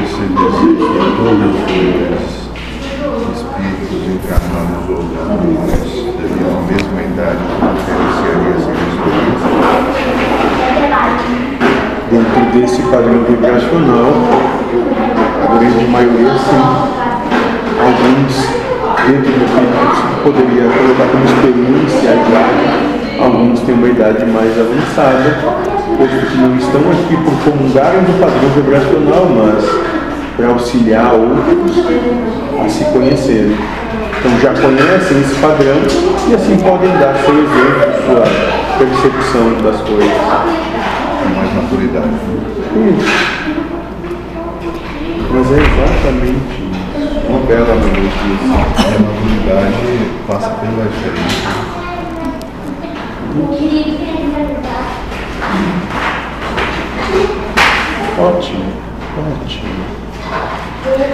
dizer que todos os espíritos encarnados ou mas teriam a mesma idade que diferenciaria essa Dentro desse padrão vibracional, a grande maioria sim. Alguns dentro do que poderia colocar como experiência a idade, alguns têm uma idade mais avançada, outros que não estão aqui por comungarem do padrão vibracional, mas para auxiliar outros a se conhecerem. Então já conhecem esse padrão e assim podem dar seu exemplo, sua percepção das coisas. com mais maturidade. Isso. Mas é exatamente isso. Uma bela melodia, a maturidade passa pela experiência. Ótimo, ótimo.